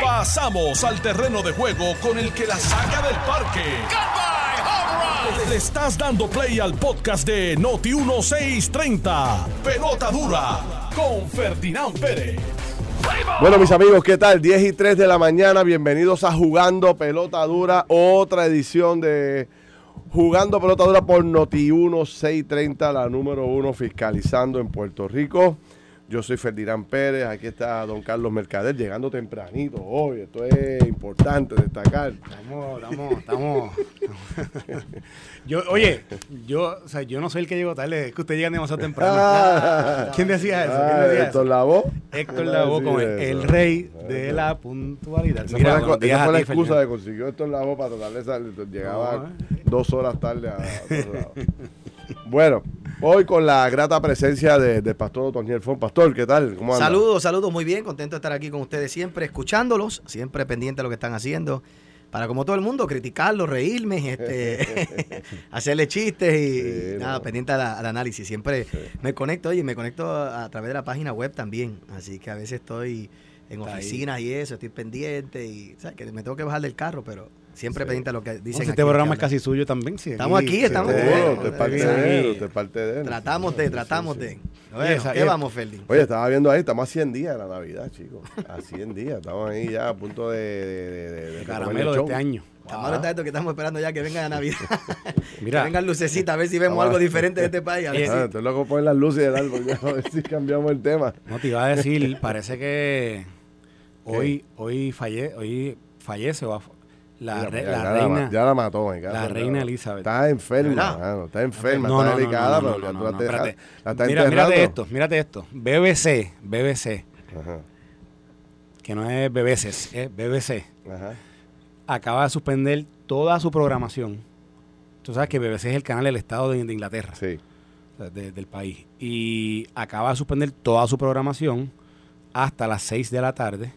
Pasamos al terreno de juego con el que la saca del parque. Le estás dando play al podcast de Noti 1630. Pelota dura con Ferdinand Pérez. Bueno, mis amigos, ¿qué tal? 10 y 3 de la mañana, bienvenidos a Jugando Pelota Dura, otra edición de Jugando Pelota Dura por Noti 1630, la número uno fiscalizando en Puerto Rico. Yo soy Ferdinand Pérez, aquí está don Carlos Mercader, llegando tempranito hoy, esto es importante destacar. Estamos, estamos, estamos. yo, oye, yo, o sea, yo no soy el que llego tarde, es que usted llega demasiado temprano. Ah. ¿Quién decía eso? Ah, ¿Quién decía Héctor eso? Lavoe. Héctor Ah, sí, como el, el rey de la puntualidad. Esa Mira, fue la, a fue excusa de consiguió Héctor Lavoe para tratar de salir, llegaba No, eh. dos horas tarde a lado. Bueno, hoy con la grata presencia de- del pastor Otoniel Fon. Pastor, ¿qué tal? ¿Cómo anda? Saludos, saludos, muy bien, contento de estar aquí con ustedes siempre, escuchándolos, siempre pendiente de lo que están haciendo, para como todo el mundo, criticarlos, reírme, este, hacerle chistes y Sí, nada, no. pendiente al, al análisis. Siempre me conecto, oye, me conecto a, a través de la página web también, así que a veces estoy en Está ahí. oficinas y eso, estoy pendiente y, ¿sabes? Que me tengo que bajar del carro, pero siempre Sí. pendiente a lo que No, dicen. si este programa es casi suyo también. Sí, Estamos aquí, sí, estamos parte Sí. de él, es parte de él. Tratamos de, tratamos sí. de. Oye, Bueno, esa- ¿Qué vamos, Ferdi? Oye, estaba viendo ahí, estamos a 100 días de la Navidad, chicos. A 100 días. Estamos ahí ya a punto de... de, de, de- de Caramelo de este año. Estamos está esto que estamos esperando ya que venga la Navidad. Mira. que vengan lucecitas, a ver si vemos Vamos. algo diferente de este país. A ver Eh, si- Ah, estoy loco las luces del árbol, ya, a ver si cambiamos el tema. No te iba a decir, parece que hoy, hoy, falle, hoy fallece o ha- la, re- reina. ya la mató, me la reina. Elizabeth. Está enferma, mano, está enferma, No, está no, delicada, no, no, pero tú no, la, te- espérate. la estás Mira, mírate esto, mírate esto. BBC, BBC, Ajá, que no es BBC, es BBC, ajá. acaba de suspender toda su programación. Tú sabes que BBC es el canal del Estado de, de Inglaterra, Sí. o sea, de- del país. Y acaba de suspender toda su programación hasta las 6 de la tarde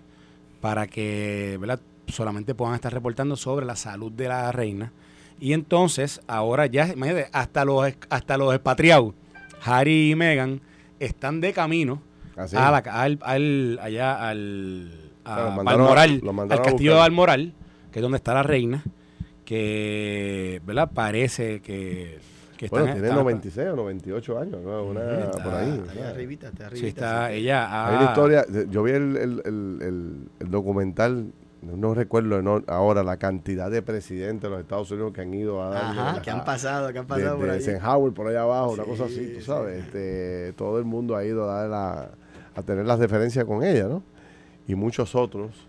para que ¿verdad? Solamente puedan estar reportando sobre la salud de la reina. Y entonces, ahora ya, imagínate, hasta los, hasta los expatriados, Harry y Meghan, están de camino Así. a la, al, al- allá al, a al castillo de. Balmoral, que es donde está la reina, que, ¿verdad? Parece que, que Bueno, están- tiene están- 96 o 98 años, ¿no? Una, Está- por ahí. Está ahí arribita, está arribita. Sí, está, sí. ella ha- Hay una historia, de- yo vi el, el, el, el- el documental, no recuerdo no- ahora la cantidad de presidentes de los Estados Unidos que han ido a darle Ajá, la- que han pasado, que han pasado. Eisenhower por allá abajo, una cosa así, tú sí. sabes. Este, todo el mundo ha ido a, dar la- a tener las deferencias con ella, ¿no? Y muchos otros.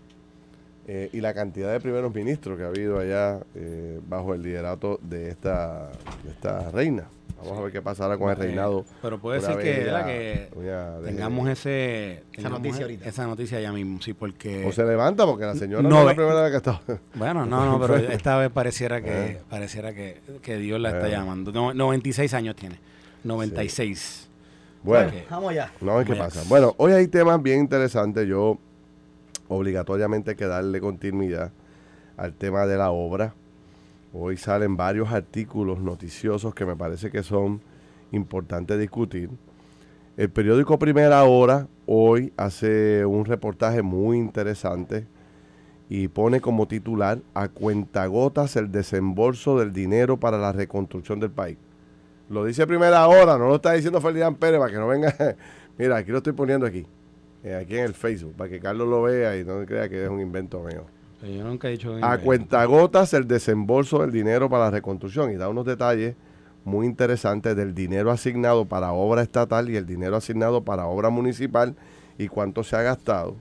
Eh, y la cantidad de primeros ministros que ha habido allá eh, bajo el liderato de esta, de esta reina. Vamos a ver qué pasará con el Eh, reinado. pero puede ser que, tengamos ese Esa tengamos noticia e- ahorita. esa noticia ya mismo sí porque O se levanta porque la señora no, No es la primera vez que está. bueno no no pero esta vez pareciera que Eh. pareciera que, que Dios la está Eh. llamando No- 96 años tiene 96 Bueno, Ok. Vamos allá. no a ver qué pasa. Bueno, hoy hay temas bien interesantes. Yo obligatoriamente hay que darle continuidad al tema de la obra. Hoy salen varios artículos noticiosos que me parece que son importantes discutir. El periódico Primera Hora hoy hace un reportaje muy interesante y pone como titular a cuentagotas el desembolso del dinero para la reconstrucción del país. Lo dice Primera Hora, no lo está diciendo Ferdinand Pérez para que no venga. Mira, aquí lo estoy poniendo aquí, eh, aquí en el Facebook, para que Carlos lo vea y no crea que es un invento mío. Yo nunca he dicho A cuentagotas el desembolso del dinero para la reconstrucción y da unos detalles muy interesantes del dinero asignado para obra estatal y el dinero asignado para obra municipal y cuánto se ha gastado.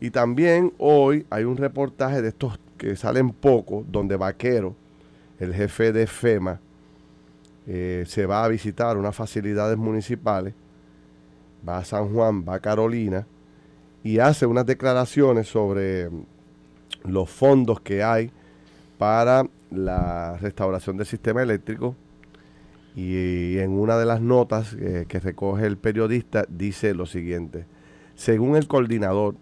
Y también hoy hay un reportaje de estos que salen poco, donde Vaquero, el jefe de FEMA, eh, se va a visitar unas facilidades municipales, va a San Juan, va a Carolina, y hace unas declaraciones sobre los fondos que hay para la restauración del sistema eléctrico. Y en una de las notas que recoge el periodista dice lo siguiente. Según el coordinador,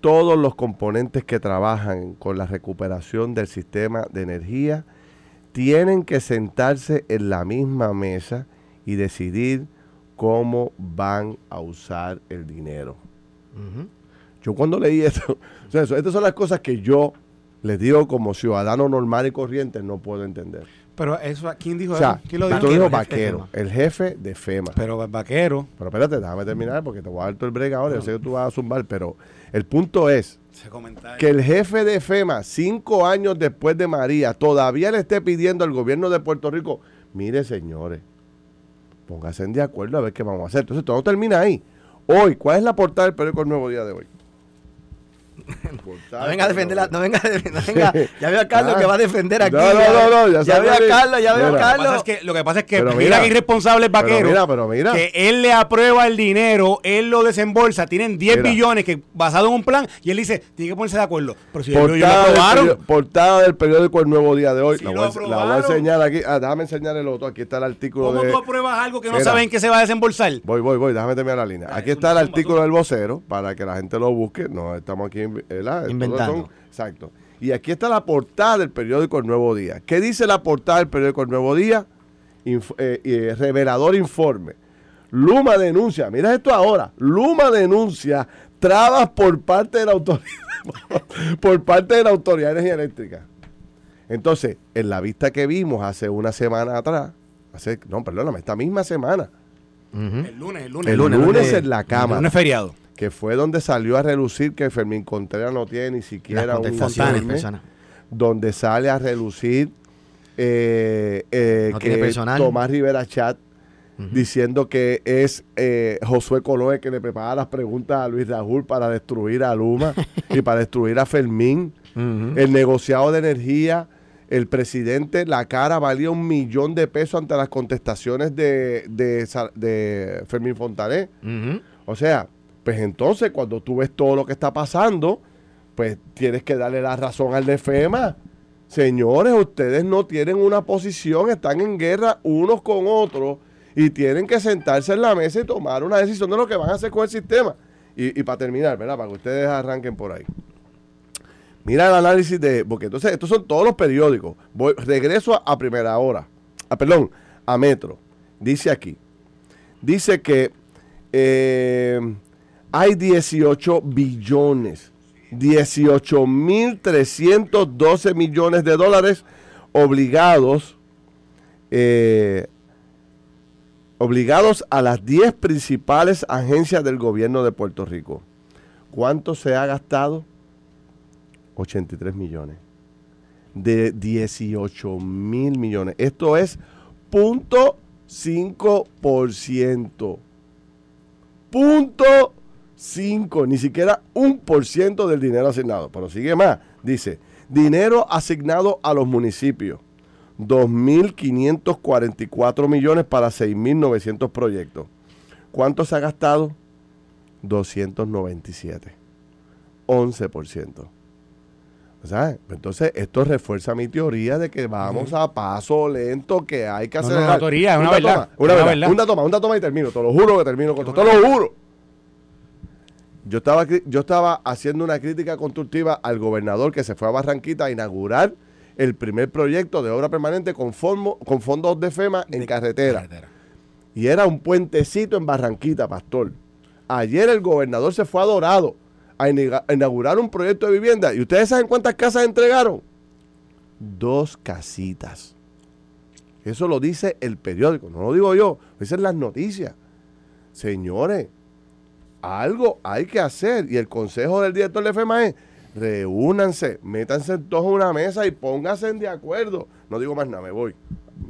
todos los componentes que trabajan con la recuperación del sistema de energía tienen que sentarse en la misma mesa y decidir cómo van a usar el dinero. Yo cuando leí esto, o sea, eso- estas son las cosas que yo les digo como ciudadano normal y corriente no puedo entender. Pero eso, ¿quién dijo O sea, eso? ¿Quién lo dijo? dijo Vaquero, Vaquero, el jefe de FEMA. Pero vaquero Pero espérate, déjame terminar porque te voy a dar todo el break ahora. Yo sé que tú vas a zumbar, pero el punto es que el jefe de FEMA, cinco años después de María, todavía le esté pidiendo al gobierno de Puerto Rico, mire señores, pónganse de acuerdo a ver qué vamos a hacer. Entonces todo termina ahí. Hoy, ¿cuál es la portada del periódico El Nuevo Día de hoy? Portada No venga a del defenderla, no venga, no venga. Ya veo a Carlos Ah. que va a defender aquí. No, no, no, no, ya ya veo a. Carlos, ya veo a Mira. Lo que pasa Carlos. es que, lo que, pasa es que Pero mira, mira, que irresponsable es Pero vaquero. mira, pero mira. que él le aprueba el dinero, él lo desembolsa, tienen 10 Mira. billones que basado en un plan y él dice, tiene que ponerse de acuerdo. Pero si ellos lo Portada del, aprobaron, perio- portada del periódico El Nuevo Día de hoy. Sí la, lo voy, a- la voy a aprobaron. enseñar aquí. Ah, déjame enseñar el otro. Aquí está el artículo ¿cómo de. tú apruebas algo que no Mira. saben que se va a desembolsar? Voy, voy, voy, déjame terminar la línea. Aquí está el artículo del vocero para que la gente lo busque. No estamos aquí ¿verdad? Inventando. son- exacto. Y aquí está la portada del periódico El Nuevo Día. ¿Qué dice la portada del periódico El Nuevo Día? Inf- eh, eh, revelador informe. Luma denuncia, mira esto ahora. Luma denuncia trabas por parte de la autoridad, por parte de la Autoridad de Energía Eléctrica. Entonces, en la vista que vimos hace una semana atrás, hace, no, perdóname, esta misma semana. El lunes, el lunes. el lunes, lunes, lunes. en la El Cámara, lunes feriado. Que fue donde salió a relucir que Fermín Contreras no tiene ni siquiera un informe, donde sale a relucir eh, eh, No que. Tomás Rivera Chat diciendo que es eh, Josué Coloe que le prepara las preguntas a Luis Raúl para destruir a Luma y para destruir a Fermín. El negociado de energía, el presidente, la cara valía un millón de pesos ante las contestaciones de, de, Fermín Fontané. O sea, pues entonces cuando tú ves todo lo que está pasando, pues tienes que darle la razón al de FEMA. Señores, ustedes no tienen una posición, están en guerra unos con otros y tienen que sentarse en la mesa y tomar una decisión de lo que van a hacer con el sistema. Y, para terminar, ¿verdad? Para que ustedes arranquen por ahí. Mira el análisis de. Porque entonces, estos son todos los periódicos. Voy, regreso a, a primera hora. Ah, perdón, a Metro. Dice aquí. Dice que eh, hay 18 billones, 18.312 millones de dólares obligados, eh, obligados a las 10 principales agencias del gobierno de Puerto Rico. ¿Cuánto se ha gastado? 83 millones. De 18 mil millones. Esto es punto 5%. Punto 5. Ni siquiera un por ciento del dinero asignado. Pero sigue más. Dice, dinero asignado a los municipios. 2.544 millones para 6.900 proyectos. ¿Cuánto se ha gastado? 297. 11%. O sea, entonces esto refuerza mi teoría de que vamos a paso lento, que hay que hacer. no, no, teoría, es una verdad, Toma, una una verdad. Una toma, una toma y termino. Te lo juro que termino con esto. Te lo juro. Yo estaba, yo estaba haciendo una crítica constructiva al gobernador que se fue a Barranquita a inaugurar el primer proyecto de obra permanente con, formo- con fondos de FEMA en De carretera. Y era un puentecito en Barranquita, pastor. Ayer el gobernador se fue a Dorado a inaugurar un proyecto de vivienda. ¿Y ustedes saben cuántas casas entregaron? Dos casitas. Eso lo dice el periódico, no lo digo yo, lo dicen las noticias. Señores, algo hay que hacer. Y el consejo del director de FEMA es, reúnanse, métanse todos en una mesa y pónganse de acuerdo. No digo más nada, me voy.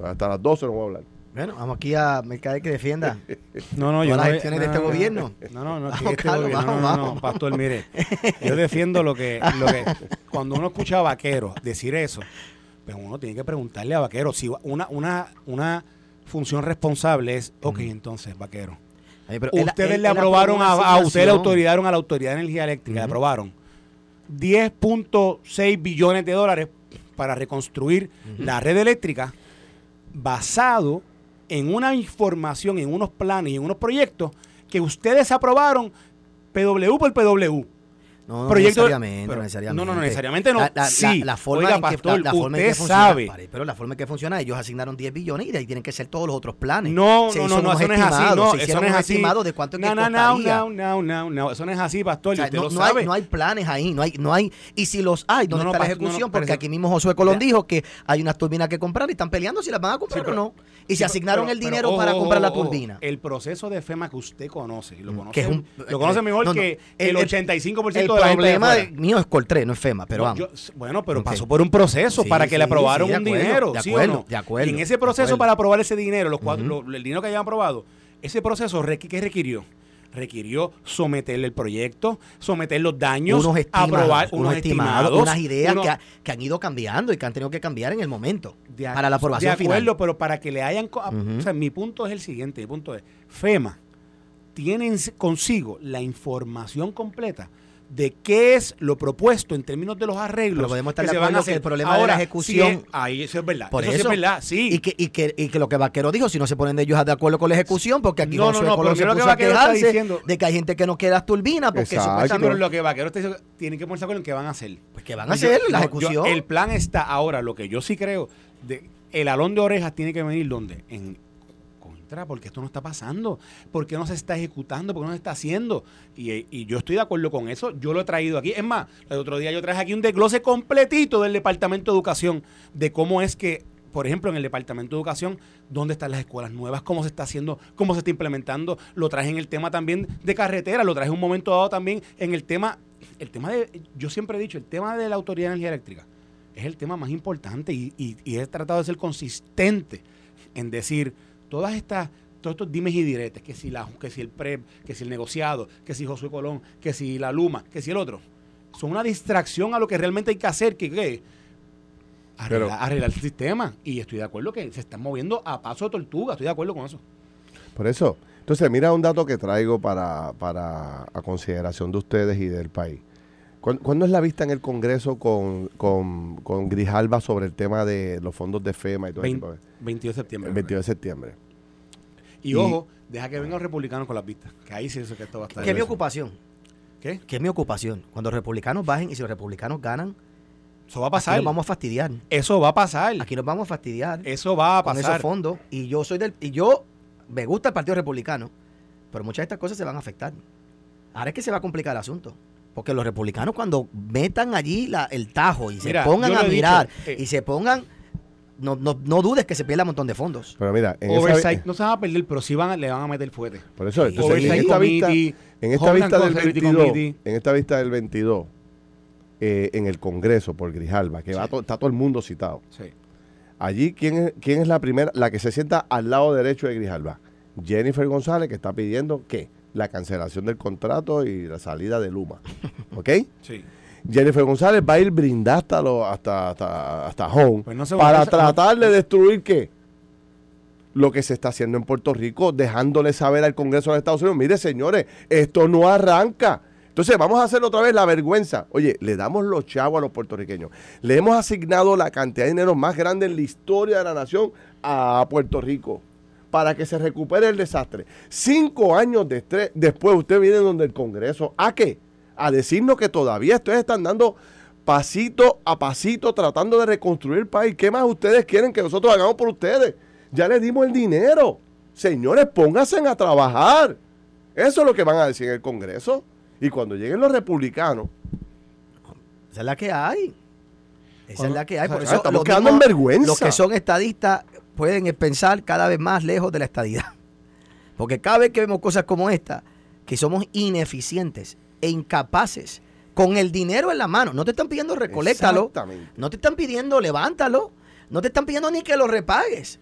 Hasta las 12 no voy a hablar. Bueno, vamos aquí a Mercader que defienda. No, no, yo las no- gestiones de este no, gobierno. No, no, no, Vamos, este Carlos, gobierno, vamos, no, no, no, vamos. pastor, mire, yo defiendo lo que, lo que, cuando uno escucha a vaqueros decir eso, pues uno tiene que preguntarle a vaqueros si una, una, una función responsable es, ok, entonces, vaquero, pero ustedes le aprobaron a, a ustedes le asignación. autorizaron a la Autoridad de Energía Eléctrica, le Ujú. aprobaron 10.6 billones de dólares para reconstruir la red eléctrica basado en una información, en unos planes y en unos proyectos que ustedes aprobaron PW por PW. No, no necesariamente, pero- no necesariamente. No, no, necesariamente no. La, la- sí, la- la forma Oiga, en que, pastor, la forma en usted que funciona, sabe. pare, pero la forma en que funciona, ellos asignaron 10 billones y de ahí tienen que ser todos los otros planes. No, Se no, no, no, eso no es así. No, se eso no es así. de cuánto es que no, no, costaría. no, no, no, no, eso no es así, pastor. O sea, no, lo no hay, no hay planes ahí, no hay, no hay, y si los hay, ¿dónde No, no, está la no, no, ejecución? Porque aquí mismo Josué Colón dijo que hay unas turbinas que comprar y están peleando si las van a comprar o no. Y se asignaron el dinero para comprar la turbina. El proceso de FEMA que usted conoce, lo conoce, Que lo conoce mejor no, no, que el- el, el- 85% El de la gente de problema de- mío es Coltré, no es FEMA, pero vamos. yo- bueno, pero pasó por un proceso Sí, para que le aprobaron sí, un acuerdo, dinero, de ¿sí o acuerdo, no? de acuerdo, Y en ese proceso para aprobar ese dinero, los cuatro, lo- el dinero que hayan aprobado, ese proceso, ¿qué requirió? Requirió someterle el proyecto, someter los daños, unos estimados, aprobar unos estimados, unas ideas que, ha- que han ido cambiando y que han tenido que cambiar en el momento De para la aprobación De acuerdo, final. pero para que le hayan... O sea, mi punto es el siguiente, mi punto es, FEMA tiene en- consigo la información completa de qué es lo propuesto en términos de los arreglos Pero podemos estar que de van a que el problema de la ejecución- sí es- ahí eso es verdad. Por eso, es verdad, sí. Y que, y, que, y que lo que Vaquero dijo, si no se ponen de ellos de acuerdo con la ejecución, porque aquí No, no, no, pero se lo que puso a Vaquero está quejarse diciendo- de que hay gente que no las turbinas porque Exacto. pero supuestamente... lo que Vaquero está diciendo, tienen que ponerse de acuerdo en qué van a hacer. Pues que van a Yo- hacer la no, ejecución. yo- el plan está ahora, lo que yo sí creo, de, el alón de orejas tiene que venir donde? En contra, porque esto no está pasando, porque no se está ejecutando, porque no se está haciendo. Y, yo estoy de acuerdo con eso, yo lo he traído aquí. Es más, el otro día yo traje aquí un desglose completito del Departamento de Educación, de cómo es que, por ejemplo, en el Departamento de Educación, dónde están las escuelas nuevas, cómo se está haciendo, cómo se está implementando. Lo traje en el tema también de carretera, lo traje en un momento dado también en el tema, el tema de, yo siempre he dicho, el tema de la Autoridad de Energía Eléctrica es el tema más importante y he tratado de ser consistente en decir todas estas todos estos dimes y diretes, que si la que si el PREP, que si el negociado, que si Josué Colón, que si la Luma, que si el otro, son una distracción a lo que realmente hay que hacer, que ¿qué? arreglar, Pero- arreglar el sistema. Y estoy de acuerdo que se están moviendo a paso de tortuga, estoy de acuerdo con eso. Por eso. Entonces, mira un dato que traigo para, para a consideración de ustedes y del país. ¿Cuán- ¿Cuándo es la vista en el Congreso con, con, con Grijalba sobre el tema de los fondos de FEMA y todo ese Vein- tipo de- 22 de septiembre. El 22 de septiembre. Y, Y- ojo, deja que vengan los republicanos con las vistas, que ahí sí eso que esto va a estar. que es mi ocupación. ¿Qué? Que es mi ocupación. Cuando los republicanos bajen y si los republicanos ganan, Eso va a aquí pasar. nos vamos a fastidiar. Eso va a pasar. Aquí nos vamos a fastidiar Eso va a con pasar. esos fondos. Y yo soy del. Y yo me gusta el Partido Republicano, pero muchas de estas cosas se van a afectar. Ahora es que se va a complicar el asunto. Porque los republicanos cuando metan allí la- el tajo y se Mira, pongan a dicho, mirar eh, y se pongan, no, no, no dudes que se pierda un montón de fondos. Pero mira, en esa, Oversight no se van a perder, pero sí van, le van a meter fuerte. por eso, entonces, en esta vista, en esta vista del Security 22, Committee. en esta vista del 22, eh, en el Congreso por Grijalba, que va Sí. to- está todo el mundo citado. Sí. Allí, ¿quién es, ¿quién es la primera, la que se sienta al lado derecho de Grijalba? Jennifer González, que está pidiendo, ¿qué? La cancelación del contrato y la salida de Luma. ¿Ok? Sí. Jennifer González va a ir brindada hasta, lo, hasta, hasta, hasta home Pues no para tratar de destruir, ¿qué? Lo que se está haciendo en Puerto Rico, dejándole saber al Congreso de Estados Unidos, mire señores, esto no arranca. Entonces vamos a hacer otra vez la vergüenza. Oye, le damos los chavos a los puertorriqueños. Le hemos asignado la cantidad de dinero más grande en la historia de la nación a Puerto Rico para que se recupere el desastre. Cinco años de estrés, después usted viene donde el Congreso. ¿A qué? A decirnos que todavía ustedes están dando pasito a pasito tratando de reconstruir el país. ¿Qué más ustedes quieren que nosotros hagamos por ustedes? Ya les dimos el dinero. Señores, pónganse a trabajar. Eso es lo que van a decir en el Congreso. Y cuando lleguen los republicanos, Esa es la que hay. Esa es la que hay. Por o sea, eso estamos los quedando en mismos- vergüenza. Los que son estadistas pueden pensar cada vez más lejos de la estadidad. Porque cada vez que vemos cosas como esta, que somos ineficientes e incapaces, con el dinero en la mano, no te están pidiendo recoléctalo, Exactamente. no te están pidiendo levántalo, no te están pidiendo ni que lo repagues.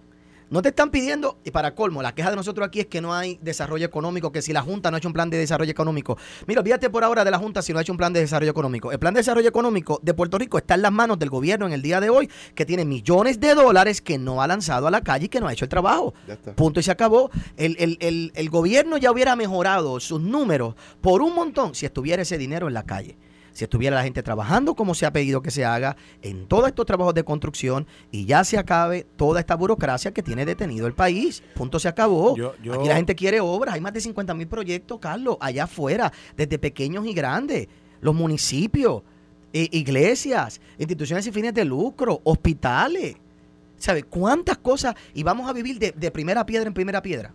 No te están pidiendo, y para colmo, la queja de nosotros aquí es que no hay desarrollo económico, que si la Junta no ha hecho un plan de desarrollo económico. Mira, olvídate por ahora de la Junta si no ha hecho un plan de desarrollo económico. El plan de desarrollo económico de Puerto Rico está en las manos del gobierno en el día de hoy, que tiene millones de dólares que no ha lanzado a la calle y que no ha hecho el trabajo. Punto y se acabó. El, el- el- el gobierno ya hubiera mejorado sus números por un montón si estuviera ese dinero en la calle. Si estuviera la gente trabajando como se ha pedido que se haga en todos estos trabajos de construcción y ya se acabe toda esta burocracia que tiene detenido el país. Punto se acabó. Yo- yo- Aquí la gente quiere obras. Hay más de 50 mil proyectos, Carlos, allá afuera, desde pequeños y grandes. los municipios, i- iglesias, instituciones sin fines de lucro, hospitales. ¿Sabe cuántas cosas? Y vamos a vivir de, de primera piedra en primera piedra.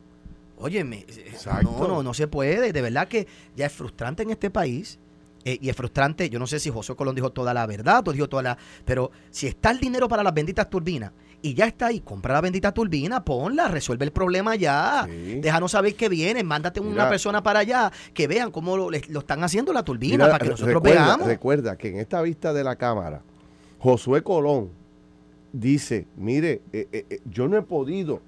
Óyeme, eh, Exacto. no, no, no se puede. De verdad que ya es frustrante en este país. Eh, y es frustrante, yo no sé si José Colón dijo toda la verdad o dijo toda la... Pero si está el dinero para las benditas turbinas y ya está ahí, compra la bendita turbina, ponla, resuelve el problema ya. Sí. Déjanos saber que viene, mándate una Mira. persona para allá, que vean cómo lo, lo están haciendo la turbina, Mira, para que nosotros recuerda, veamos. Recuerda que en esta vista de la Cámara, Josué Colón dice, mire, eh, eh, yo no he podido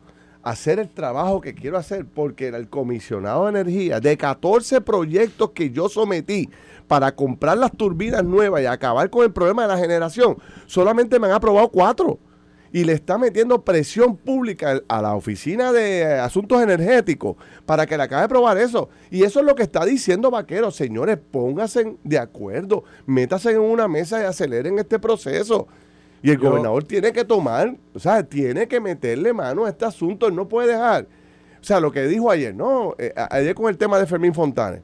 hacer el trabajo que quiero hacer porque el comisionado de energía, de 14 proyectos que yo sometí para comprar las turbinas nuevas y acabar con el problema de la generación, solamente me han aprobado cuatro. Y le está metiendo presión pública a la Oficina de Asuntos Energéticos para que le acabe de probar eso. Y eso es lo que está diciendo Vaquero. Señores, pónganse de acuerdo, métanse en una mesa y aceleren este proceso. Y el Yo- gobernador tiene que tomar, o sea, tiene que meterle mano a este asunto. Él no puede dejar. O sea, lo que dijo ayer, ¿no? Eh, ayer con el tema de Fermín Fontanes.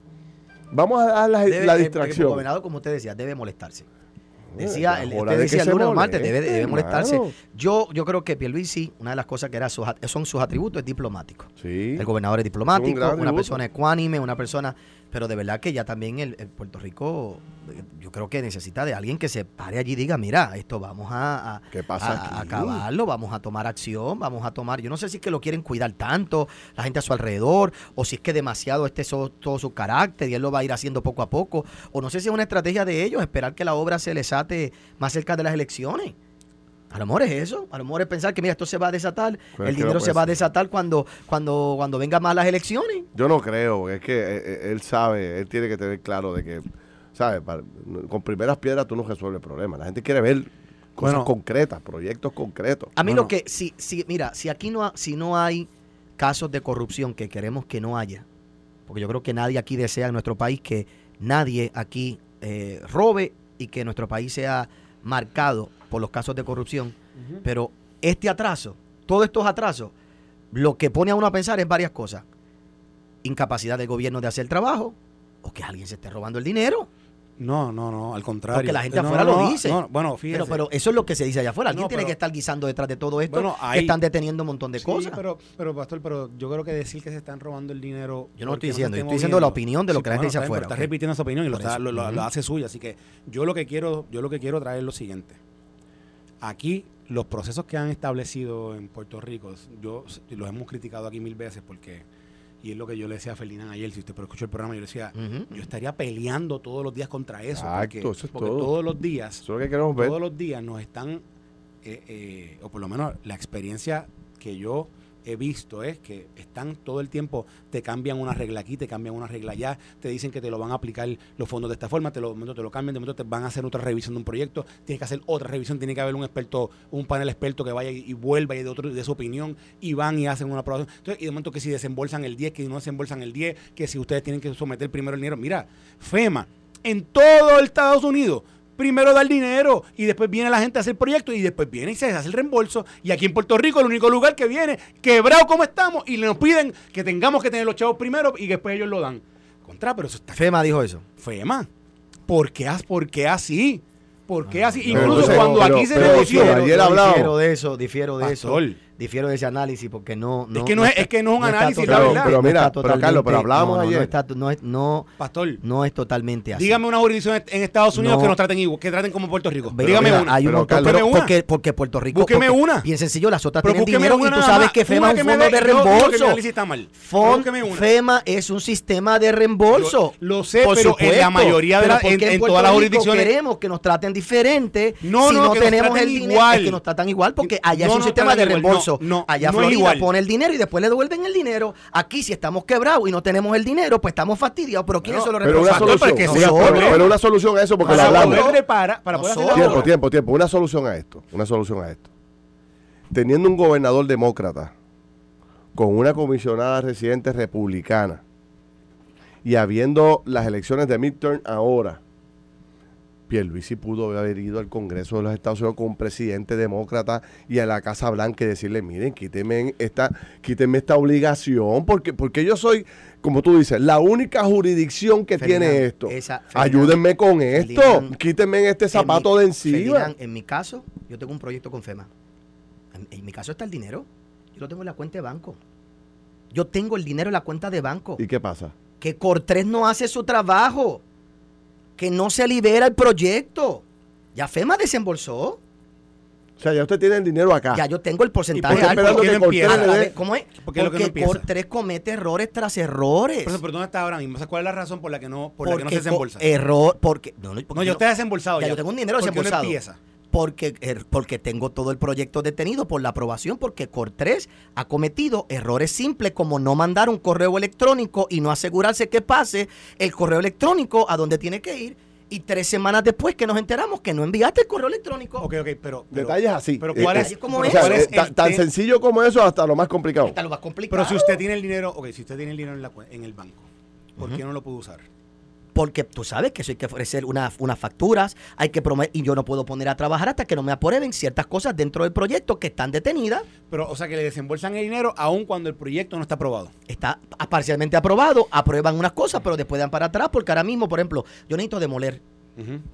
Vamos a dar la, Debe- la eh, El distracción. gobernador, como usted decía, debe molestarse. Eh, Decía, el, usted de decía el lunes o martes, debe, debe molestarse. Yo, yo creo que Pierluisi, una de las cosas que era sus son sus atributos es diplomático. Sí. El gobernador es un diplomático, una atributo. persona ecuánime, una persona... Pero de verdad que ya también el, el Puerto Rico, eh, yo creo que necesita de alguien que se pare allí y diga, mira, esto vamos a, a- ¿Qué pasa a- acabarlo, vamos a tomar acción, vamos a tomar... Yo no sé si es que lo quieren cuidar tanto, la gente a su alrededor, o si es que demasiado este so- todo su carácter y él lo va a ir haciendo poco a poco, o no sé si es una estrategia de ellos, esperar que la obra se les ate más cerca de las elecciones. A lo mejor es eso, a lo mejor es pensar que mira, esto se va a desatar, Pues el dinero se va a desatar cuando, cuando, cuando vengan más las elecciones. Yo no creo, es que eh, eh, él sabe, él tiene que tener claro de que, ¿sabes? Con primeras piedras tú no resuelves problemas. La gente quiere ver cosas Bueno. concretas, proyectos concretos. A mí Bueno. lo que, si, si, mira, si aquí no, ha- si no hay casos de corrupción que queremos que no haya, porque yo creo que nadie aquí desea en nuestro país que nadie aquí eh, robe y que nuestro país sea marcado por los casos de corrupción, pero este atraso, todos estos atrasos, lo que pone a uno a pensar es varias cosas. Incapacidad del gobierno de hacer el trabajo o que alguien se esté robando el dinero. No, no, no, al contrario. Porque la gente No, afuera no, lo dice. no, bueno, fíjese. Pero, pero eso es lo que se dice allá afuera. Alguien tiene pero- que estar guisando detrás de todo esto. Bueno, que están deteniendo un montón de Sí, cosas. pero, pero, pastor, pero yo creo que decir que se están robando el dinero. Yo no estoy diciendo, yo estoy diciendo la opinión de lo que la gente dice afuera, Está repitiendo esa opinión y lo, está- lo- lo- lo hace suya. Así que yo lo que quiero, yo lo que quiero traer es lo siguiente. Aquí los procesos que han establecido en Puerto Rico, yo los hemos criticado aquí mil veces porque y es lo que yo le decía a Ferdinand ayer, si usted escuchó el programa, yo le decía, yo estaría peleando todos los días contra eso. Exacto, porque, eso es porque todo. todos los días Eso es lo que queremos ver. todos los días nos están, eh, eh, o por lo menos la experiencia que yo he visto es que están todo el tiempo, te cambian una regla aquí, te cambian una regla allá, te dicen que te lo van a aplicar los fondos de esta forma, te lo, te lo cambian, de momento te van a hacer otra revisión de un proyecto, tienes que hacer otra revisión, tiene que haber un experto, un panel experto que vaya y, vuelva y de, otro, de su opinión y van y hacen una aprobación. Entonces, y de momento que si desembolsan el 10, que si no desembolsan el 10, que si ustedes tienen que someter primero el dinero. Mira, FEMA, en todo Estados Unidos, primero da el dinero y después viene la gente a hacer proyectos y después viene y se hace el reembolso. Y aquí en Puerto Rico, el único lugar que viene, quebrado como estamos, y nos piden que tengamos que tener los chavos primero y después ellos lo dan. Contra, pero eso está FEMA dijo eso. FEMA. ¿Por qué, as- por qué así? ¿Por qué así? Pero Incluso cuando pero- aquí se negoció. ayer yo hablamos. difiero de eso, difiero de Pastor. eso. Difiero de ese análisis porque no. no Es que no es- está- es que no es un análisis, la verdad. Pero mira, pero Carlos, pero hablábamos no, no, ayer. No, está- no es, no, Pastor, no es totalmente así. dígame una jurisdicción en Estados Unidos No. que nos traten igual, que traten como Puerto Rico. Pero dígame mira, una. Hay un Pero, montón, Carlos, pero una. porque, porque Puerto Rico. Búsqueme porque- una. Bien sencillo, las otras Pero tienen dinero y una tú nada sabes que FEMA es un fondo de que reembolso. está mal. Fon-. FEMA es un sistema de reembolso. Lo sé, Por pero en la mayoría de Pero la- ¿por en- todas las jurisdicciones- queremos que nos traten diferente No, si no, tenemos el dinero. que nos tratan igual porque allá es un sistema de reembolso. No, no, allá no es Florida igual. pone el dinero y después le devuelven el dinero. Aquí si estamos quebrados y no tenemos el dinero, pues estamos fastidiados. Pero ¿quiénes son los responsables? pero- pero una solución a eso porque lo para hablamos. poder reparar, para poder hacer la Tiempo, obra. tiempo, tiempo. Una solución a esto. Una solución a esto. Teniendo un gobernador demócrata con una comisionada residente republicana y habiendo las elecciones de midterm ahora, Pierluisi pudo haber ido al Congreso de los Estados Unidos con un presidente demócrata y a la Casa Blanca y decirle, miren, quíteme esta, quíteme esta obligación, porque, porque yo soy, como tú dices, la única jurisdicción que Ferdinand, tiene esto. esa- Ayúdenme con esto, Ferdinand, quítenme este zapato en de encima. Ferdinand, en mi caso, yo tengo un proyecto con FEMA. En, en mi caso está el dinero. Yo lo tengo en la cuenta de banco. Yo tengo el dinero en la cuenta de banco. ¿Y qué pasa? Que Cortés no hace su trabajo. Que no se libera el proyecto. Ya FEMA desembolsó. O sea, ya usted tiene el dinero acá. Ya yo tengo el porcentaje ¿Y por qué alto. esperando que que no empieza? ver, ¿Cómo es? ¿Por qué no Porque empieza? Cortés comete errores tras errores. Por eso, pero ¿dónde está ahora mismo? O sea, ¿Cuál es la razón por la que no, por la que no se Porque desembolsa? Error, porque... No, no, porque no, yo estoy desembolsado ya, ya. yo tengo un dinero ¿Por qué no desembolsado. empieza? Porque, er, porque tengo todo el proyecto detenido por la aprobación, porque Cortés ha cometido errores simples como no mandar un correo electrónico y no asegurarse que pase el correo electrónico a donde tiene que ir. Y tres semanas después que nos enteramos que no enviaste el correo electrónico. Ok, ok, pero... pero- Detalles así. Pero Eh, ¿cuál eh, es, ¿cómo o es? sea, cuál eh, es el tan sencillo como eso hasta lo más complicado. Está lo más complicado. Pero si usted tiene el dinero, ok, si usted tiene el dinero en, la en el banco, ¿por qué no lo puede usar? Porque tú sabes que eso hay que ofrecer una- unas facturas, hay que prometer, y yo no puedo poner a trabajar hasta que no me aprueben ciertas cosas dentro del proyecto que están detenidas. Pero, o sea, que le desembolsan el dinero aun cuando el proyecto no está aprobado. Está parcialmente aprobado, aprueban unas cosas, pero después dan para atrás, porque ahora mismo, por ejemplo, yo necesito demoler.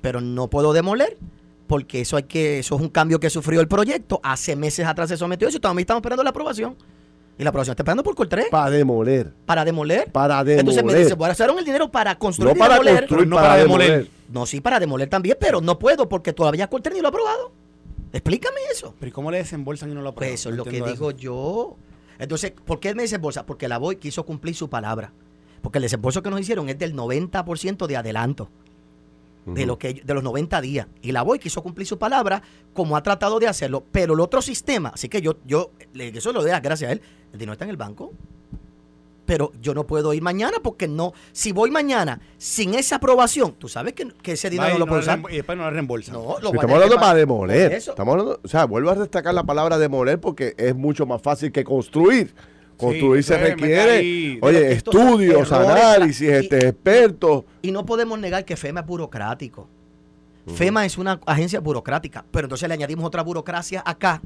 pero no puedo demoler porque eso hay que eso es un cambio que sufrió el proyecto hace meses atrás se sometió eso y todavía estamos esperando la aprobación y la aprobación está esperando por Cortés Para demoler. para demoler Para demoler. entonces me dice bueno usaron el dinero para construir no y para demoler construir, no para, para demoler. demoler. no sí para demoler también pero no puedo porque todavía Cortés ni lo ha aprobado explícame eso Pero ¿y cómo le desembolsan y no lo aprueban? pues eso es lo que digo yo. Entonces, ¿por qué me desembolsa? Porque la BOI quiso cumplir su palabra. Porque el desembolso que nos hicieron es del 90% de adelanto. De, lo que, de los 90 días. Y la BOI quiso cumplir su palabra como ha tratado de hacerlo. Pero el otro sistema, así que yo, yo le- eso lo deja gracias a él, el dinero está en el banco. Pero yo no puedo ir mañana porque no. Si voy mañana sin esa aprobación, tú sabes que, que ese dinero no lo puedo usar. Y después no le reembolsan. No, lo estamos hablando para pa- demoler. Estamos hablando, o sea, vuelvo a destacar la palabra demoler porque es mucho más fácil que construir. Construir se entonces, mete requiere, oye, estudios, análisis, este, expertos. Y no podemos negar que FEMA es burocrático. FEMA es una agencia burocrática, pero entonces le añadimos otra burocracia acá.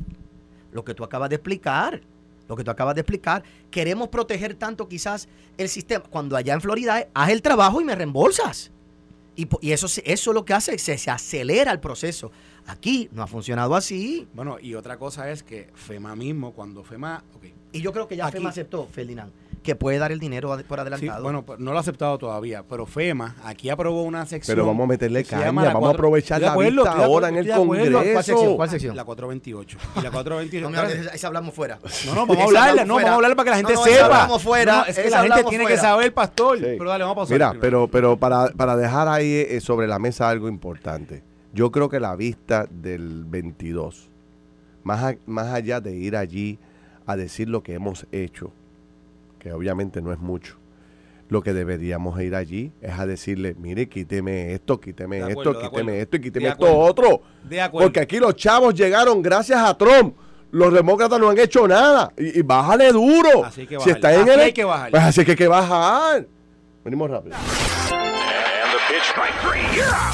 Lo que tú acabas de explicar, lo que tú acabas de explicar, queremos proteger tanto quizás el sistema, cuando allá en Florida es, haz el trabajo y me reembolsas. Y, y eso, se- eso lo que hace es que se acelera el proceso. Aquí no ha funcionado así. Bueno, y otra cosa es que FEMA mismo, cuando FEMA... ok, Y yo creo que ya Aquí- FEMA aceptó, Ferdinand, que puede dar el dinero por Sí, adelantado. bueno, pues, no lo ha aceptado todavía, pero FEMA aquí aprobó una sección. Pero vamos a meterle caña, vamos a aprovechar la acuerdo, vista ahora en el. Congreso. ¿Cuál sección? ¿Cuál sección? La 428. Y la 428. No, mira, esa, esa hablamos fuera. No, no, vamos a hablarla, no, fuera. vamos a hablarla para que la gente No, no, sepa. hablamos fuera, No, es que esa la gente tiene fuera. que saber, pastor. Sí. Pero dale, vamos a pausar. Mira, primero. pero, pero para, para dejar ahí eh, sobre la mesa algo importante. Yo creo que la vista del 22, más, a- más allá de ir allí a decir lo que hemos hecho, que obviamente no es mucho, lo que deberíamos ir allí es a decirle, mire, quíteme esto, quíteme esto, quíteme esto y quíteme esto otro. De acuerdo. Porque aquí los chavos llegaron gracias a Trump. Los demócratas no han hecho nada. Y, y bájale duro. Así que si está en Así el, hay que bajarle. Pues así que hay que bajar. Venimos rápido.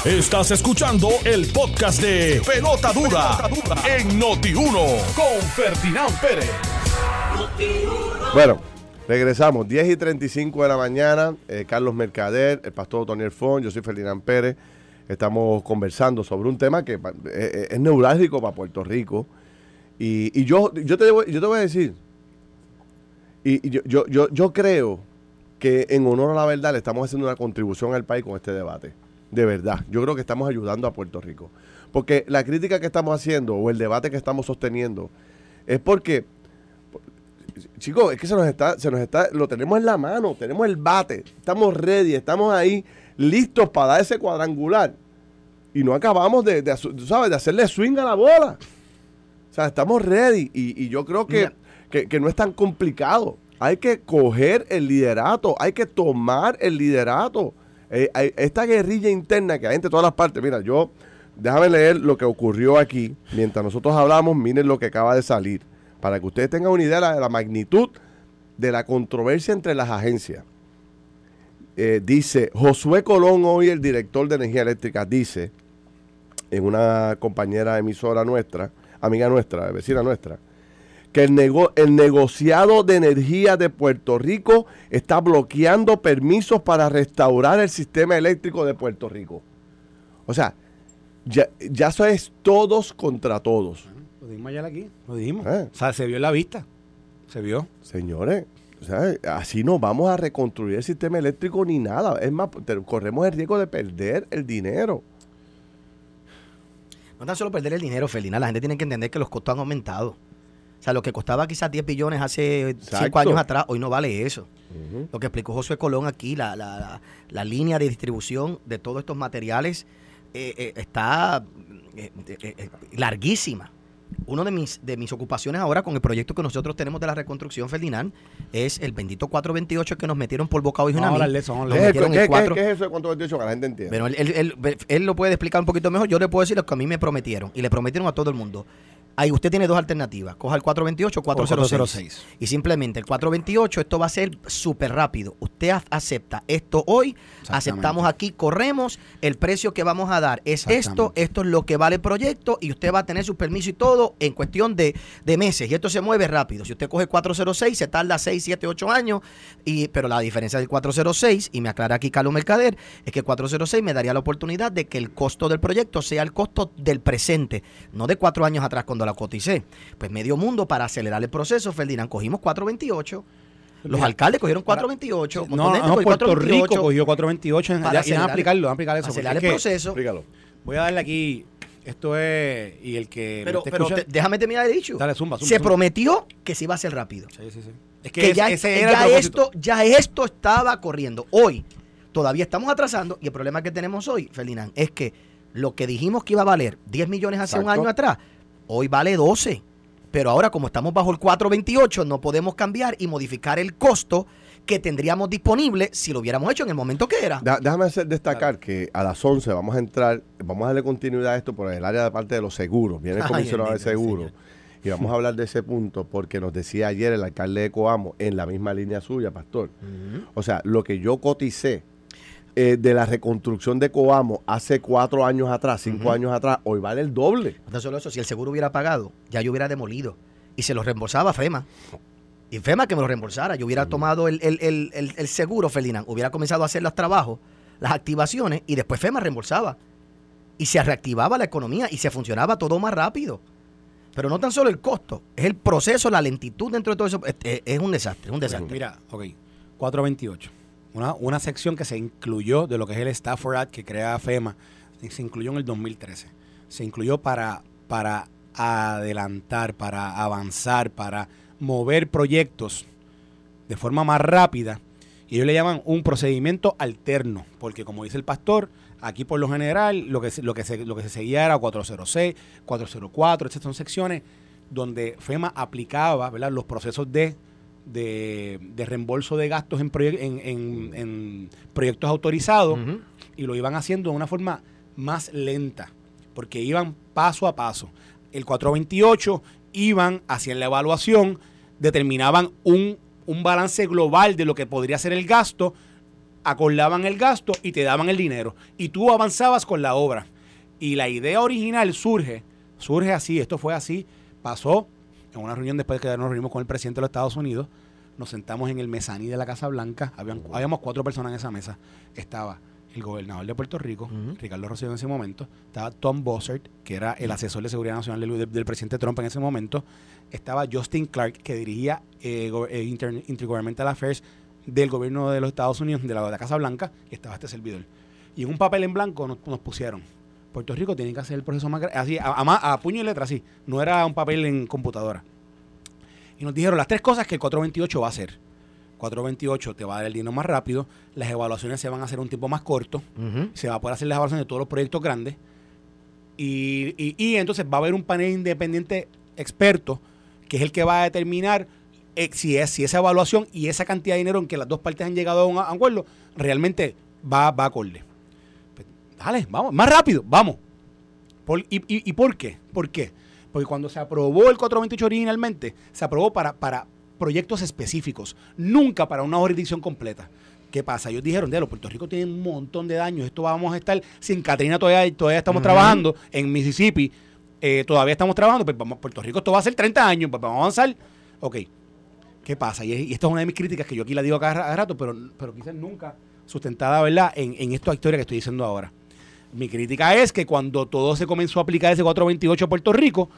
Estás escuchando el podcast de Pelota Dura, en Noti1 con Ferdinand Pérez. Bueno, regresamos. 10 y 35 de la mañana. eh, Carlos Mercader, el pastor Toniel Fon, yo soy Ferdinand Pérez. Estamos conversando sobre un tema que eh, eh, es neurálgico para Puerto Rico. Y, yo, yo, te debo- yo te voy a decir, y yo, yo, yo, yo creo que en honor a la verdad le estamos haciendo una contribución al país con este debate. De verdad, yo creo que estamos ayudando a Puerto Rico. Porque la crítica que estamos haciendo o el debate que estamos sosteniendo es porque Chicos, es que se nos está, se nos está, lo tenemos en la mano, tenemos el bate, estamos ready, estamos ahí listos para dar ese cuadrangular. Y no acabamos de, sabes, de hacerle swing a la bola. O sea, estamos ready. Y, y yo creo que, que no es tan complicado. Hay que coger el liderato, hay que tomar el liderato. Eh, hay- esta guerrilla interna que hay entre todas las partes. Mira, yo, déjame leer lo que ocurrió aquí. Mientras nosotros hablamos, miren lo que acaba de salir. Para que ustedes tengan una idea de la, magnitud de la controversia entre las agencias. Eh, dice, Josué Colón, hoy el director de energía eléctrica, dice en una compañera emisora nuestra, amiga nuestra, vecina nuestra, que el, nego- el negociado de energía de Puerto Rico está bloqueando permisos para restaurar el sistema eléctrico de Puerto Rico. O sea, ya, ya eso es todos contra todos. Lo dijimos ayer aquí, lo dijimos. Eh. O sea, se vio en la vista. Se vio. Señores, o sea, así no vamos a reconstruir el sistema eléctrico ni nada. Es más, corremos el riesgo de perder el dinero. No tan solo perder el dinero, Felina, la gente tiene que entender que los costos han aumentado. O sea, lo que costaba quizás 10 billones hace Exacto. 5 años atrás, hoy no vale eso. Lo que explicó Josué Colón aquí, la, la- la- la línea de distribución de todos estos materiales eh, eh, está eh, larguísima. Una de mis, de mis ocupaciones ahora con el proyecto que nosotros tenemos de la reconstrucción, Ferdinand, es el bendito 428 que nos metieron por Bocado y Vamos a Junamí. hablar de eso, vamos a Nos ¿Qué, qué- el qué- 4. qué es eso de cuánto 28 que la gente entiende? Bueno, él, él- él- él lo puede explicar un poquito mejor. Yo le puedo decir lo que a mí me prometieron. Y le prometieron a todo el mundo. Ahí usted tiene dos alternativas. Coja el 428 o 406. 406. Y simplemente el 428, esto va a ser súper rápido. Usted acepta esto hoy, aceptamos aquí, corremos, el precio que vamos a dar es esto, esto es lo que vale el proyecto y usted va a tener su permiso y todo en cuestión de, de meses. Y esto se mueve rápido. Si usted coge 406, se tarda 6, 7, 8 años, y, pero la diferencia del 406, y me aclara aquí Carlos Mercader, es que el 406 me daría la oportunidad de que el costo del proyecto sea el costo del presente, no de cuatro años atrás cuando la coticé. Pues medio mundo para acelerar el proceso, Ferdinand, cogimos 428. Los Mira, alcaldes cogieron 428. un No, no, Puerto 428 Rico cogió 428. para Ya, van a acelerar- aplicarlo, van a aplicar eso. acelerar el que proceso. Explícalo. Voy a darle aquí. Esto es. Y el que. Pero, pero te- déjame terminar de dicho. Dale, zumba, zumba, Se zumba. prometió que se iba a hacer rápido. Sí, sí, sí. Es Que, es- ya, ese era ya el propósito. esto, ya esto estaba corriendo. Hoy todavía estamos atrasando y el problema que tenemos hoy, Ferdinand, es que lo que dijimos que iba a valer 10 millones hace un año atrás, hoy vale 12. Pero ahora como estamos bajo el 428, no podemos cambiar y modificar el costo que tendríamos disponible si lo hubiéramos hecho en el momento que era. Déjame hacer destacar que a las 11 vamos a entrar, vamos a darle continuidad a esto por el área de parte de los seguros. Viene el comisionado de seguros. Y vamos a hablar de ese punto porque nos decía ayer el alcalde de Coamo, en la misma línea suya, pastor. O sea, lo que yo coticé eh, de la reconstrucción de Coamo hace cuatro años atrás, cinco años atrás, hoy vale el doble. No tan solo eso, si el seguro hubiera pagado, ya yo hubiera demolido y se lo reembolsaba FEMA. Y FEMA que me lo reembolsara. Yo hubiera tomado el, el- el- el- el seguro, Ferdinand, hubiera comenzado a hacer los trabajos, las activaciones y después FEMA reembolsaba. Y se reactivaba la economía y se funcionaba todo más rápido. Pero no tan solo el costo, es el proceso, la lentitud dentro de todo eso. Es, es- es un desastre, es un desastre. Mira, ok. 428. Una, una sección que se incluyó de lo que es el Stafford Act que crea FEMA. Se incluyó en el 2013. Se incluyó para, para adelantar, para avanzar, para mover proyectos de forma más rápida. Y ellos le llaman un procedimiento alterno, porque como dice el pastor, aquí por lo general lo que, lo que, se, lo que se seguía era 406, 404, estas son secciones donde FEMA aplicaba ¿verdad? los procesos de, de, de reembolso de gastos en, proye- en, en- en proyectos autorizados y lo iban haciendo de una forma más lenta, porque iban paso a paso. El 428 iban hacia la evaluación, determinaban un, un balance global de lo que podría ser el gasto, acordaban el gasto y te daban el dinero. Y tú avanzabas con la obra. Y la idea original surge, surge así, esto fue así, pasó en una reunión después de que nos reunimos con el presidente de los Estados Unidos, nos sentamos en el mezaní de la Casa Blanca, habían, habíamos cuatro personas en esa mesa, estaba el gobernador de Puerto Rico. Ricardo Rosselló en ese momento, estaba Tom Bossert, que era el asesor de seguridad nacional del, del- del presidente Trump en ese momento, estaba Justin Clark, que dirigía eh, eh, Inter- Intergovernmental Affairs del gobierno de los Estados Unidos, de la, de la Casa Blanca, y estaba este servidor. Y en un papel en blanco nos, nos pusieron, Puerto Rico tiene que hacer el proceso más así, a, a puño y letra, así, no era un papel en computadora. Y nos dijeron las tres cosas que el 428 va a hacer. 428 te va a dar el dinero más rápido, las evaluaciones se van a hacer un tiempo más corto, se va a poder hacer las evaluaciones de todos los proyectos grandes y, y- y entonces va a haber un panel independiente experto que es el que va a determinar eh, si, es, si esa evaluación y esa cantidad de dinero en que las dos partes han llegado a un acuerdo realmente va, va acorde. Dale, vamos, más rápido, vamos. Por- y, y- y por qué? ¿Por qué? Porque cuando se aprobó el 428 originalmente, se aprobó para, para proyectos específicos, nunca para una jurisdicción completa. ¿Qué pasa? Ellos dijeron, de Puerto Rico tiene un montón de daños, esto vamos a estar, si en Katrina todavía, todavía estamos trabajando, en Mississippi eh, todavía estamos trabajando, pues vamos, Puerto Rico esto va a ser 30 años, pues vamos a avanzar. Ok, ¿qué pasa? Y, y esta es una de mis críticas que yo aquí la digo cada, cada rato, pero, pero quizás nunca sustentada, ¿verdad?, en, en esta historia que estoy diciendo ahora. Mi crítica es que cuando todo se comenzó a aplicar ese 428 a Puerto Rico,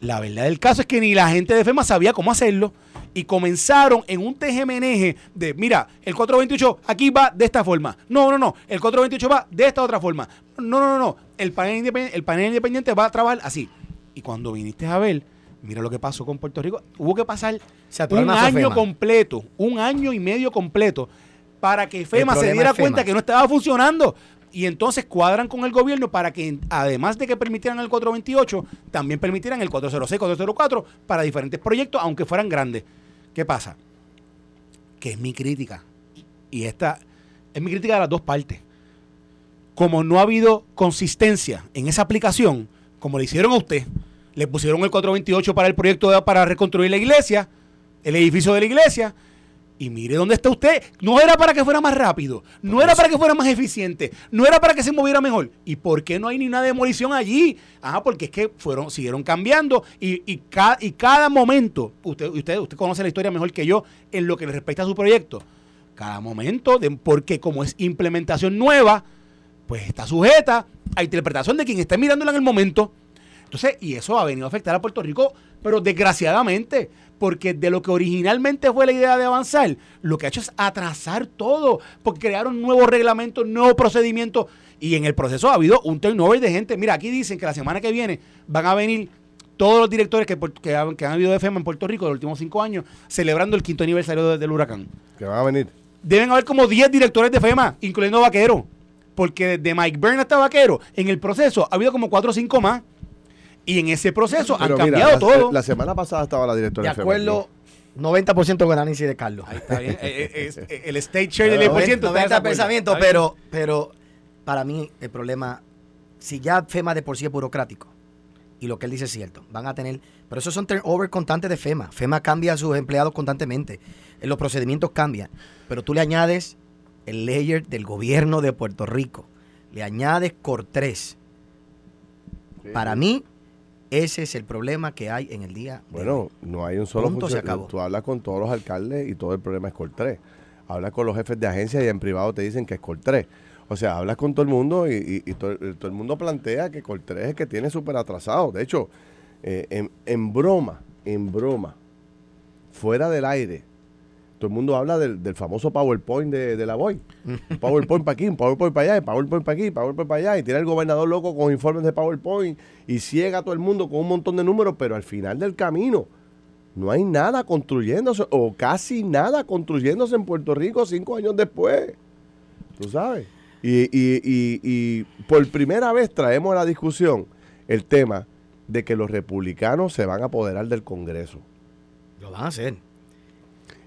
la verdad del caso es que ni la gente de FEMA sabía cómo hacerlo y comenzaron en un tejemeneje de, mira, el 428 aquí va de esta forma. No, no, no, el 428 va de esta otra forma. No, no, no, no, el panel independiente, el panel independiente va a trabajar así. Y cuando viniste a ver, mira lo que pasó con Puerto Rico, hubo que pasar un año completo, un año y medio completo para que FEMA se diera cuenta que no estaba funcionando y entonces cuadran con el gobierno para que, además de que permitieran el 428, también permitieran el 406, 404 para diferentes proyectos, aunque fueran grandes. ¿Qué pasa? Que es mi crítica. Y esta es mi crítica de las dos partes. Como no ha habido consistencia en esa aplicación, como le hicieron a usted, le pusieron el 428 para el proyecto de, para reconstruir la iglesia, el edificio de la iglesia, y mire dónde está usted. No era para que fuera más rápido, no era para que fuera más eficiente, no era para que se moviera mejor. ¿Y por qué no hay ni una demolición allí? Ah, porque es que fueron, siguieron cambiando y, y, y cada momento, usted, usted, usted conoce la historia mejor que yo en lo que le respecta a su proyecto. Cada momento, porque como es implementación nueva, pues está sujeta a interpretación de quien esté mirándola en el momento. Entonces, y eso ha venido a afectar a Puerto Rico, pero desgraciadamente, porque de lo que originalmente fue la idea de avanzar, lo que ha hecho es atrasar todo, porque crearon nuevos reglamentos, nuevos procedimientos, y en el proceso ha habido un turnover de gente. Mira, aquí dicen que la semana que viene van a venir todos los directores que, que, han, que han habido de FEMA en Puerto Rico en los últimos cinco años, celebrando el quinto aniversario del huracán. Que van a venir. Deben haber como 10 directores de FEMA, incluyendo Vaquero, porque de Mike Byrne hasta Vaquero, en el proceso ha habido como 4 o 5 más. Y en ese proceso han cambiado todo. La semana pasada estaba la directora de acuerdo, 90% con el análisis de Carlos. Ahí está bien. Eh, eh, eh, el state share del 10%. 90 pensamiento, pero, pero para mí el problema, si ya FEMA de por sí es burocrático, y lo que él dice es cierto, van a tener, pero esos son turnover constantes de FEMA. FEMA cambia a sus empleados constantemente, los procedimientos cambian, pero tú le añades el layer del gobierno de Puerto Rico, le añades Cortés. Para mí, ese es el problema que hay en el día. Bueno, no hay un solo Punto se acabó. Tú hablas con todos los alcaldes y todo el problema es Col 3. Hablas con los jefes de agencia y en privado te dicen que es Col 3. O sea, hablas con todo el mundo y, todo, el mundo plantea que Col 3 es que tiene súper atrasado. De hecho, eh, en, en broma, en broma, fuera del aire, todo el mundo habla del, famoso PowerPoint de, la BOY. PowerPoint para aquí, PowerPoint para allá, PowerPoint para aquí, PowerPoint para allá. Y tiene el gobernador loco con informes de PowerPoint y ciega a todo el mundo con un montón de números, pero al final del camino no hay nada construyéndose o casi nada construyéndose en Puerto Rico cinco años después. ¿Tú sabes? Y, y, y, y por primera vez traemos a la discusión el tema de que los republicanos se van a apoderar del Congreso. Lo van a hacer.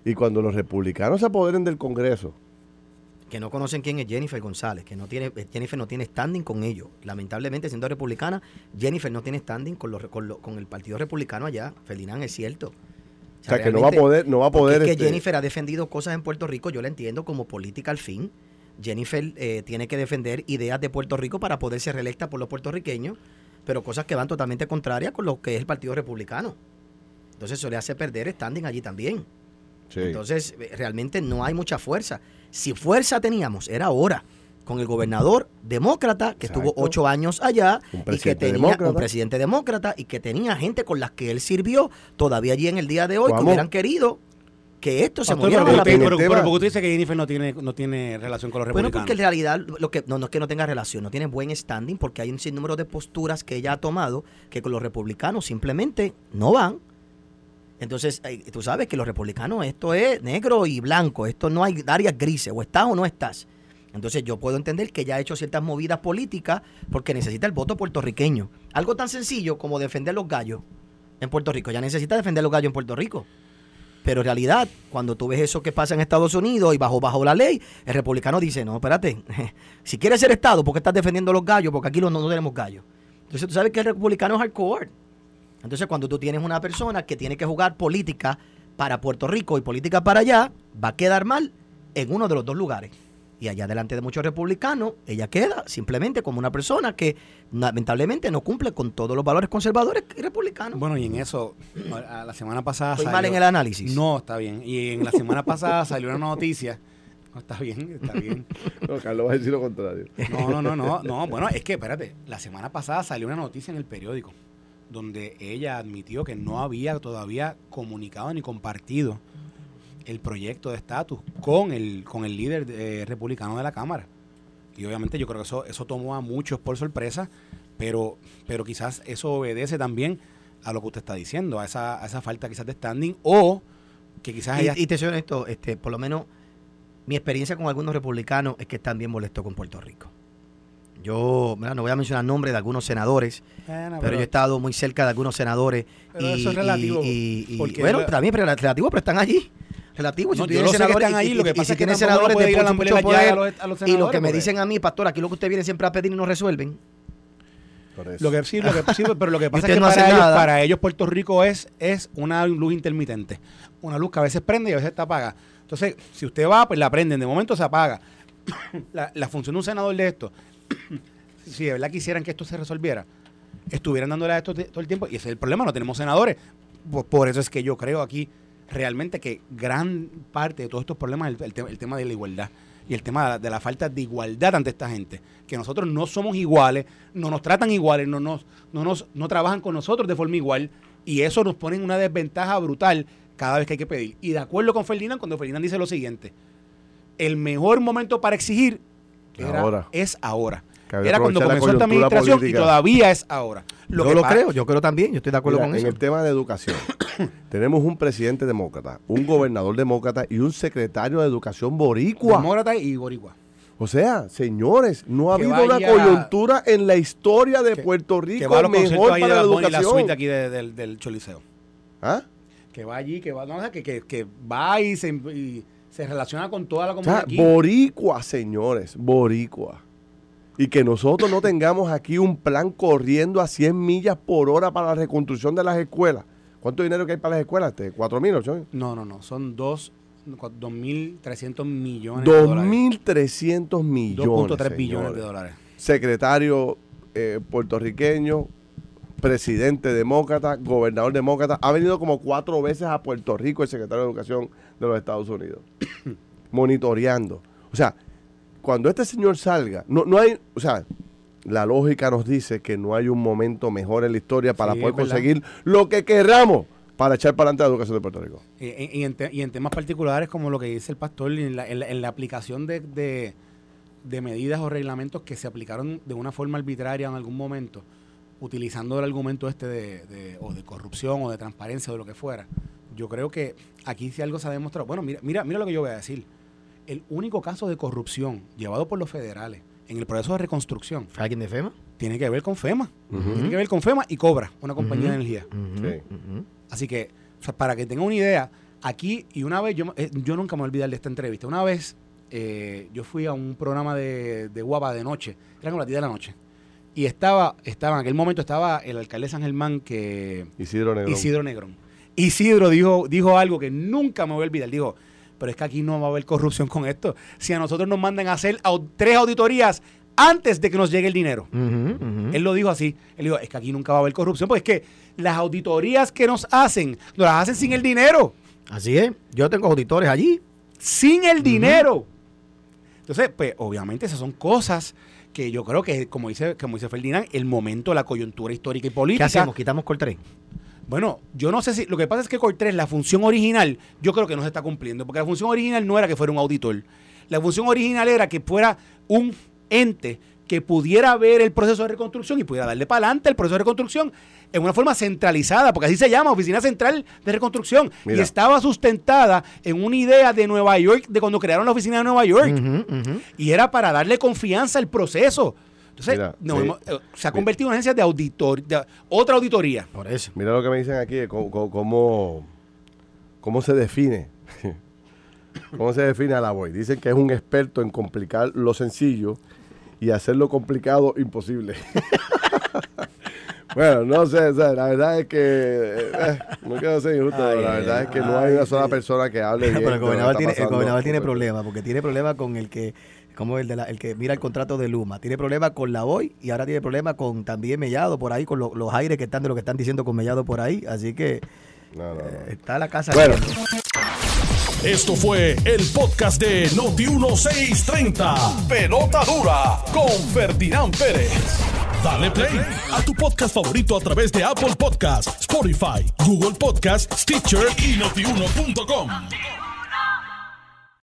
Y cuando los republicanos se apoderen del Congreso. Que no conocen quién es Jennifer González, que no tiene, eh, Jennifer no tiene standing con ellos. Lamentablemente, siendo republicana, Jennifer no tiene standing con, los, con, con el Partido Republicano allá. Ferdinand, es cierto. O sea, que no va a poder, no va a poder. Es que este Jennifer ha defendido cosas en Puerto Rico, yo la entiendo como política al fin. Jennifer eh, tiene que defender ideas de Puerto Rico para poder ser reelecta por los puertorriqueños, pero cosas que van totalmente contrarias con lo que es el Partido Republicano. Entonces eso le hace perder standing allí también. Entonces, eh, realmente no hay mucha fuerza. Si fuerza teníamos, era ahora con el gobernador demócrata que estuvo ocho años allá y que tenía un presidente demócrata y que tenía gente con las que él sirvió todavía allí en el día de hoy que hubieran querido que esto se moviera. pero, pero, pero, porque usted dice que Jennifer no tiene, no tiene relación con los republicanos. Bueno, porque en realidad lo que, no, no es que no tenga relación, no tiene buen standing porque hay un sinnúmero de posturas que ella ha tomado que con los republicanos simplemente no van entonces, tú sabes que los republicanos, esto es negro y blanco, esto no hay áreas grises, o estás o no estás. Entonces yo puedo entender que ya ha hecho ciertas movidas políticas porque necesita el voto puertorriqueño. Algo tan sencillo como defender los gallos en Puerto Rico. Ya necesita defender los gallos en Puerto Rico. Pero en realidad, cuando tú ves eso que pasa en Estados Unidos y bajo, bajo la ley, el republicano dice, no, espérate, si quieres ser Estado, ¿por qué estás defendiendo los gallos? Porque aquí no, no tenemos gallos. Entonces tú sabes que el republicano es hardcore. Entonces, cuando tú tienes una persona que tiene que jugar política para Puerto Rico y política para allá, va a quedar mal en uno de los dos lugares. Y allá delante de muchos republicanos, ella queda simplemente como una persona que lamentablemente no cumple con todos los valores conservadores y republicanos. Bueno, y en eso, a- la semana pasada. Estoy salió- mal en el análisis. No, está bien. Y en la semana pasada salió una noticia. No, está bien, está bien. No, Carlos va a decir lo contrario. No, no, no, no, no. Bueno, es que, espérate, la semana pasada salió una noticia en el periódico donde ella admitió que no había todavía comunicado ni compartido el proyecto de estatus con el, con el líder eh, republicano de la Cámara. Y obviamente yo creo que eso, eso tomó a muchos por sorpresa, pero, pero quizás eso obedece también a lo que usted está diciendo, a esa, a esa falta quizás de standing o que quizás ella... Y, y te soy honesto, este, por lo menos mi experiencia con algunos republicanos es que están bien molestos con Puerto Rico. Yo no voy a mencionar nombres de algunos senadores, Bueno, pero yo he estado muy cerca de algunos senadores. Pero y, eso es relativo, y- y- y- porque bueno, lo- también pero relativo, pero están allí. Relativo, si No, yo tienes que senadores están y- ahí, y- lo que y pasa si es que tienes senadores de la mucho poder, a los- a los y lo que me dicen a mí, pastor, aquí lo que usted viene siempre a pedir y no resuelven. Por eso. Lo que sí, lo que sí, pero lo que pasa es que no hace para, ellos, nada. para ellos Puerto Rico es, es una luz intermitente. Una luz que a veces prende y a veces está apaga. Entonces, si usted va, pues la prenden, de momento se apaga. la, la función de un senador de esto, si de verdad quisieran que esto se resolviera, estuvieran dándole a esto todo el tiempo. Y ese es el problema, no tenemos senadores. Por, eso es que yo creo aquí realmente que gran parte de todos estos problemas es el, el te- el tema de la igualdad y el tema de la, de la falta de igualdad ante esta gente. Que nosotros no somos iguales, no nos tratan iguales, no, nos, no, nos, no trabajan con nosotros de forma igual y eso nos pone en una desventaja brutal cada vez que hay que pedir. Y de acuerdo con Ferdinand, cuando Ferdinand dice lo siguiente, el mejor momento para exigir era- Ahora. es ahora. Que Era cuando comenzó esta administración política. y todavía es ahora. yo que lo creo, yo creo también, yo estoy de acuerdo Mira, con en eso. el tema de educación, tenemos un presidente demócrata, un gobernador demócrata y un secretario de educación boricua. Demócrata y boricua. O sea, señores, no ha Que habido una coyuntura en la historia de Que- Puerto Que Rico va a los conciertos mejor para de la y la suite educación. aquí de- del, del Choliseo. ¿Ah? Que va allí, que va, no, que, que, que va y se, y se relaciona con toda la O comunidad sea, aquí. boricua, señores, boricua. Y que nosotros no tengamos aquí un plan corriendo a 100 millas por hora para la reconstrucción de las escuelas. ¿Cuánto dinero que hay para las escuelas? Este, ¿4 mil, ocho? No, no, no. Son dos, cua- 2.300 millones de dólares. 2.300 millones. 2.3 billones de dólares. secretario eh, puertorriqueño, presidente demócrata, gobernador demócrata. Ha venido como cuatro veces a Puerto Rico el secretario de Educación de los Estados Unidos, monitoreando. O sea, cuando este señor salga, no, no hay, o sea, la lógica nos dice que no hay un momento mejor en la historia para Sí, poder verdad. conseguir lo que querramos para echar para adelante la educación de Puerto Rico. Y, en, te- y en temas particulares como lo que dice el pastor, en la, en la- en la aplicación de, de- de medidas o reglamentos que se aplicaron de una forma arbitraria en algún momento, utilizando el argumento este de, de- o de corrupción o de transparencia o de lo que fuera, yo creo que aquí si algo se ha demostrado, bueno, mira, mira, mira lo que yo voy a decir. El único caso de corrupción llevado por los federales en el proceso de reconstrucción ¿Alguien de FEMA? tiene que ver con FEMA. Tiene que ver con FEMA y Cobra, una compañía de energía. Sí. Así que, o sea, para que tengan una idea, aquí y una vez, yo, eh, yo nunca me voy a olvidar de esta entrevista. Una vez eh, yo fui a un programa de, de guapa de noche, era como las 10 de la noche. Y estaba, estaba, en aquel momento estaba el alcalde de San Germán, que Isidro Negrón. Isidro Negrón. Isidro dijo, dijo algo que nunca me voy a olvidar. Dijo, pero es que aquí no va a haber corrupción con esto. Si a nosotros nos mandan a hacer tres auditorías antes de que nos llegue el dinero. Él lo dijo así. Él dijo, es que aquí nunca va a haber corrupción, porque es que las auditorías que nos hacen, nos las hacen sin el dinero. Así es. Yo tengo auditores allí. Sin el dinero. Entonces, pues, obviamente esas son cosas que yo creo que, como dice, como dice Ferdinand, el momento, la coyuntura histórica y ¿Qué política. hacemos? ¿Quitamos Coltrane? Bueno, yo no sé si. Lo que pasa es que Cortés, la función original, yo creo que no se está cumpliendo. Porque la función original no era que fuera un auditor. La función original era que fuera un ente que pudiera ver el proceso de reconstrucción y pudiera darle para adelante el proceso de reconstrucción en una forma centralizada, porque así se llama, Oficina Central de Reconstrucción. Mira. Y estaba sustentada en una idea de Nueva York, de cuando crearon la oficina de Nueva York. Y era para darle confianza al proceso. Entonces, Mira, hemos- eh, se ha convertido en una agencia de auditor, de- otra auditoría. Por eso. Mira lo que me dicen aquí, cómo, cómo- se define. ¿Cómo se define a la voz? Dicen que es un experto en complicar lo sencillo y hacer lo complicado imposible. Bueno, no sé, o sea, la verdad es que eh, no quiero ser injusto, pero la verdad es que no hay una sola persona que hable bien. Pero el gobernador tiene, el gobernador tiene problemas, porque tiene problemas con el que como el, de la- el que mira el contrato de Luma, tiene problemas con la hoy y ahora tiene problemas con también Mellado por ahí, con lo- los aires que están de lo que están diciendo con Mellado por ahí, así que No, no, no. eh, está la casa Bueno. Esto fue el podcast de Noti1630. Pelota dura con Ferdinand Pérez. Dale play a tu podcast favorito a través de Apple Podcasts, Spotify, Google Podcasts, Stitcher y notiuno.com.